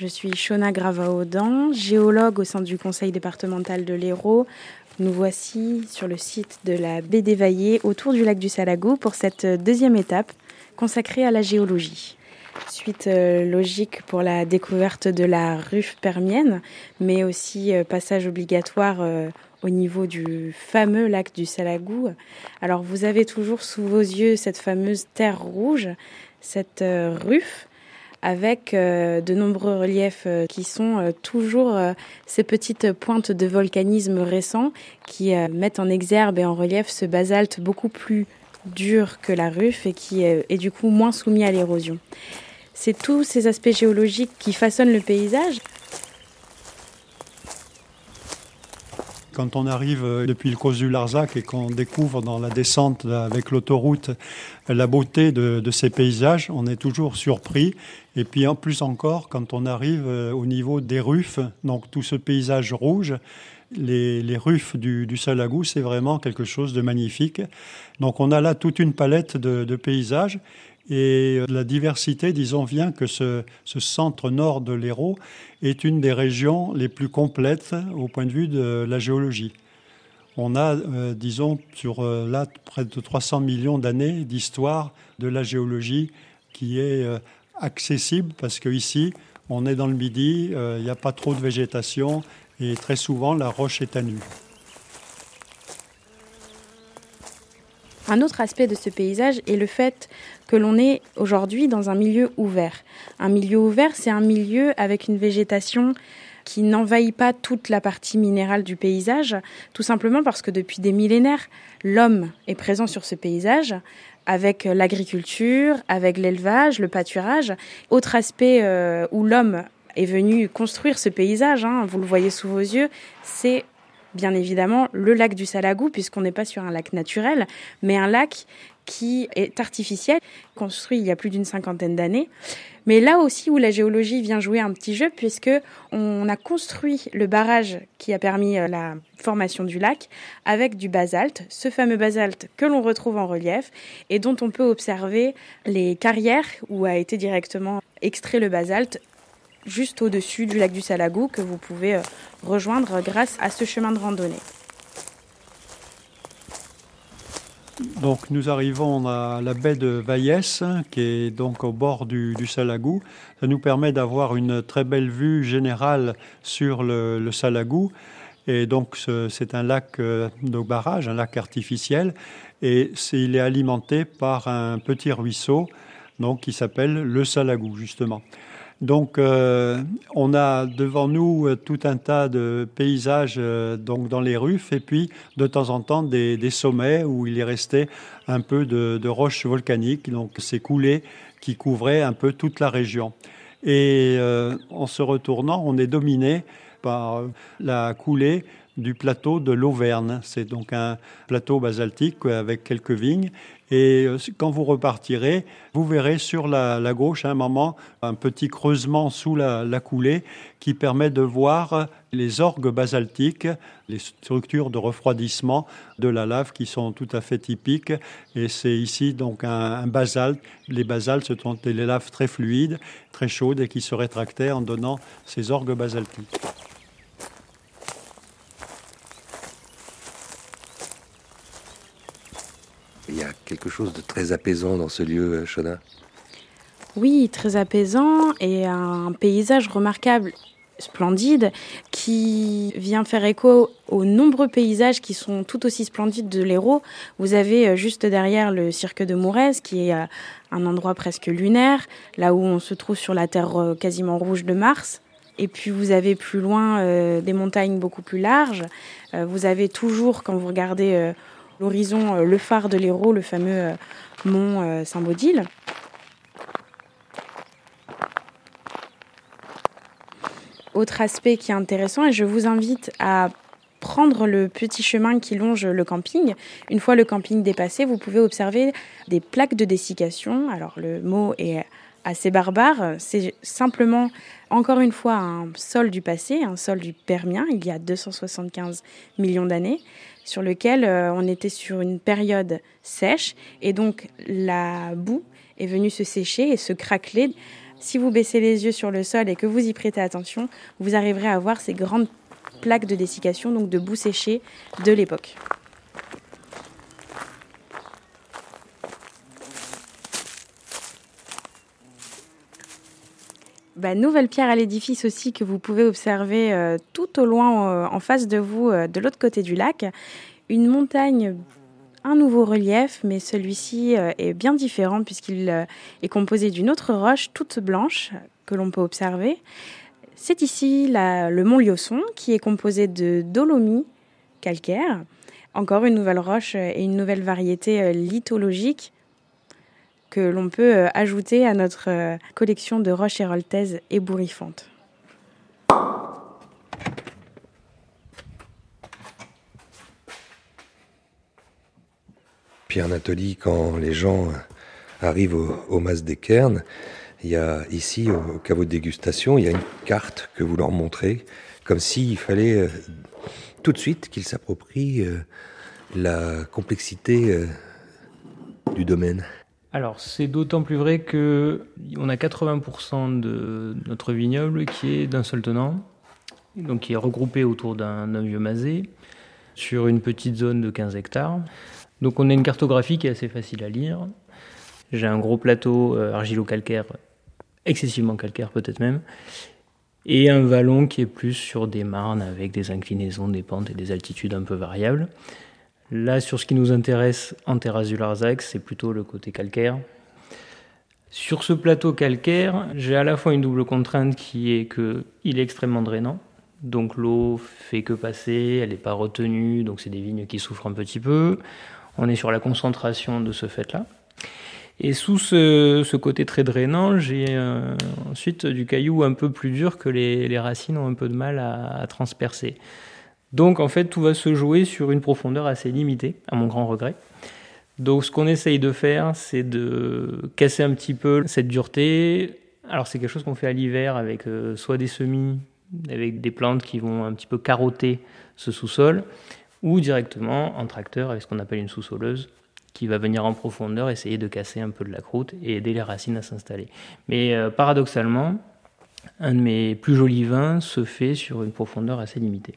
Je suis Shona Gravaodan, géologue au sein du conseil départemental de l'Hérault. Nous voici sur le site de la baie d'Évaillé autour du lac du Salagou pour cette deuxième étape consacrée à la géologie. Suite euh, logique pour la découverte de la ruffe permienne, mais aussi euh, passage obligatoire euh, au niveau du fameux lac du Salagou. Alors vous avez toujours sous vos yeux cette fameuse terre rouge, cette ruffe avec euh, de nombreux reliefs euh, qui sont euh, toujours ces petites pointes de volcanisme récent qui mettent en exergue et en relief ce basalte beaucoup plus dur que la ruffe et qui est du coup moins soumis à l'érosion. C'est tous ces aspects géologiques qui façonnent le paysage Quand on arrive euh, depuis le cause du Larzac et qu'on découvre dans la descente avec l'autoroute la beauté de, ces paysages, on est toujours surpris. Et puis en plus encore, quand on arrive euh, au niveau des ruffes, donc tout ce paysage rouge, les, les ruffes du, Salagou, c'est vraiment quelque chose de magnifique. Donc on a là toute une palette de paysages. Et euh, la diversité, disons, vient que ce, centre nord de l'Hérault est une des régions les plus complètes au point de vue de la géologie. On a, euh, disons, sur euh, là, près de 300 millions d'années d'histoire de la géologie qui est accessible parce qu'ici, on est dans le midi, il n'y a pas trop de végétation et très souvent la roche est à nu. Un autre aspect de ce paysage est le fait que l'on est aujourd'hui dans un milieu ouvert. Un milieu ouvert, c'est un milieu avec une végétation qui n'envahit pas toute la partie minérale du paysage, tout simplement parce que depuis des millénaires, l'homme est présent sur ce paysage avec l'agriculture, avec l'élevage, le pâturage. Autre aspect euh, où l'homme est venu construire ce paysage, hein, vous le voyez sous vos yeux, c'est bien évidemment le lac du Salagou, puisqu'on n'est pas sur un lac naturel, mais un lac qui est artificiel, construit il y a plus d'une cinquantaine d'années. Mais là aussi où la géologie vient jouer un petit jeu, puisque on a construit le barrage qui a permis euh, la formation du lac avec du basalte, ce fameux basalte que l'on retrouve en relief et dont on peut observer les carrières où a été directement extrait le basalte juste au-dessus du lac du Salagou que vous pouvez euh, rejoindre grâce à ce chemin de randonnée. Donc nous arrivons à la baie de Vaillès, qui est donc au bord du, Salagou. Ça nous permet d'avoir une très belle vue générale sur le, Salagou. Et donc c'est un lac euh, de barrage, un lac artificiel, et il est alimenté par un petit ruisseau donc, qui s'appelle le Salagou, justement. Donc, euh, on a devant nous euh, tout un tas de paysages euh, dans les ruffes et puis de temps en temps des, sommets où il est resté un peu de, roches volcaniques, donc ces coulées qui couvraient un peu toute la région. Et en se retournant, on est dominé par la coulée du plateau de l'Auvergne. C'est donc un plateau basaltique avec quelques vignes. Et euh, quand vous repartirez, vous verrez sur la, gauche à un moment un petit creusement sous la, coulée qui permet de voir les orgues basaltiques, les structures de refroidissement de la lave qui sont tout à fait typiques. Et c'est ici donc un, un basalte. Les basaltes ce sont des laves très fluides, très chaudes et qui se rétractaient en donnant ces orgues basaltiques. Il y a quelque chose de très apaisant dans ce lieu, euh, Shona? Oui, très apaisant et un paysage remarquable, splendide, qui vient faire écho aux nombreux paysages qui sont tout aussi splendides de l'Hérault. Vous avez euh, juste derrière le cirque de Mourez, qui est euh, un endroit presque lunaire, là où on se trouve sur la terre quasiment rouge de Mars. Et puis vous avez plus loin des montagnes beaucoup plus larges. vous avez toujours, quand vous regardez l'horizon, euh, le phare de l'Hérault, le fameux euh, mont euh, Saint-Baudile. Autre aspect qui est intéressant, et je vous invite à prendre le petit chemin qui longe le camping. Une fois le camping dépassé, vous pouvez observer des plaques de dessiccation. Alors le mot est assez barbare, c'est simplement encore une fois un sol du passé, un sol du Permien, il y a 275 millions d'années sur lequel euh, on était sur une période sèche et donc la boue est venue se sécher et se craqueler Si vous baissez les yeux sur le sol et que vous y prêtez attention, vous arriverez à voir ces grandes plaques de dessiccation, donc de boue séchée de l'époque. Bah, nouvelle pierre à l'édifice aussi que vous pouvez observer euh, tout au loin euh, en face de vous, euh, de l'autre côté du lac. Une montagne, un nouveau relief, mais celui-ci est bien différent puisqu'il est composé d'une autre roche toute blanche que l'on peut observer. C'est ici le mont Liosson qui est composé de dolomie calcaire, encore une nouvelle roche et une nouvelle variété lithologique que l'on peut euh, ajouter à notre euh, collection de roches héroltaises ébouriffantes. Pierre Nathalie, quand les gens arrivent au, Mas des Cairns, il y a ici, au, caveau de dégustation, il y a une carte que vous leur montrez, comme s'il fallait euh, tout de suite qu'ils s'approprient la complexité du domaine. Alors c'est d'autant plus vrai que on a 80% de notre vignoble qui est d'un seul tenant, donc qui est regroupé autour d'un vieux masé sur une petite zone de 15 hectares. Donc on a une cartographie qui est assez facile à lire. J'ai un gros plateau euh, argilo-calcaire, excessivement calcaire peut-être même, et un vallon qui est plus sur des marnes avec des inclinaisons, des pentes et des altitudes un peu variables. Là, sur ce qui nous intéresse en terrasse du Larzac, c'est plutôt le côté calcaire. Sur ce plateau calcaire, j'ai à la fois une double contrainte qui est qu'il est extrêmement drainant. Donc l'eau fait que passer, elle n'est pas retenue, donc c'est des vignes qui souffrent un petit peu. On est sur la concentration de ce fait-là. Et sous ce, côté très drainant, j'ai euh, ensuite du caillou un peu plus dur que les, racines ont un peu de mal à transpercer. Donc en fait, tout va se jouer sur une profondeur assez limitée, à mon grand regret. Donc ce qu'on essaye de faire, c'est de casser un petit peu cette dureté. Alors c'est quelque chose qu'on fait à l'hiver avec euh, soit des semis, avec des plantes qui vont un petit peu carotter ce sous-sol, ou directement en tracteur avec ce qu'on appelle une sous-soleuse qui va venir en profondeur essayer de casser un peu de la croûte et aider les racines à s'installer. Mais euh, paradoxalement, un de mes plus jolis vins se fait sur une profondeur assez limitée.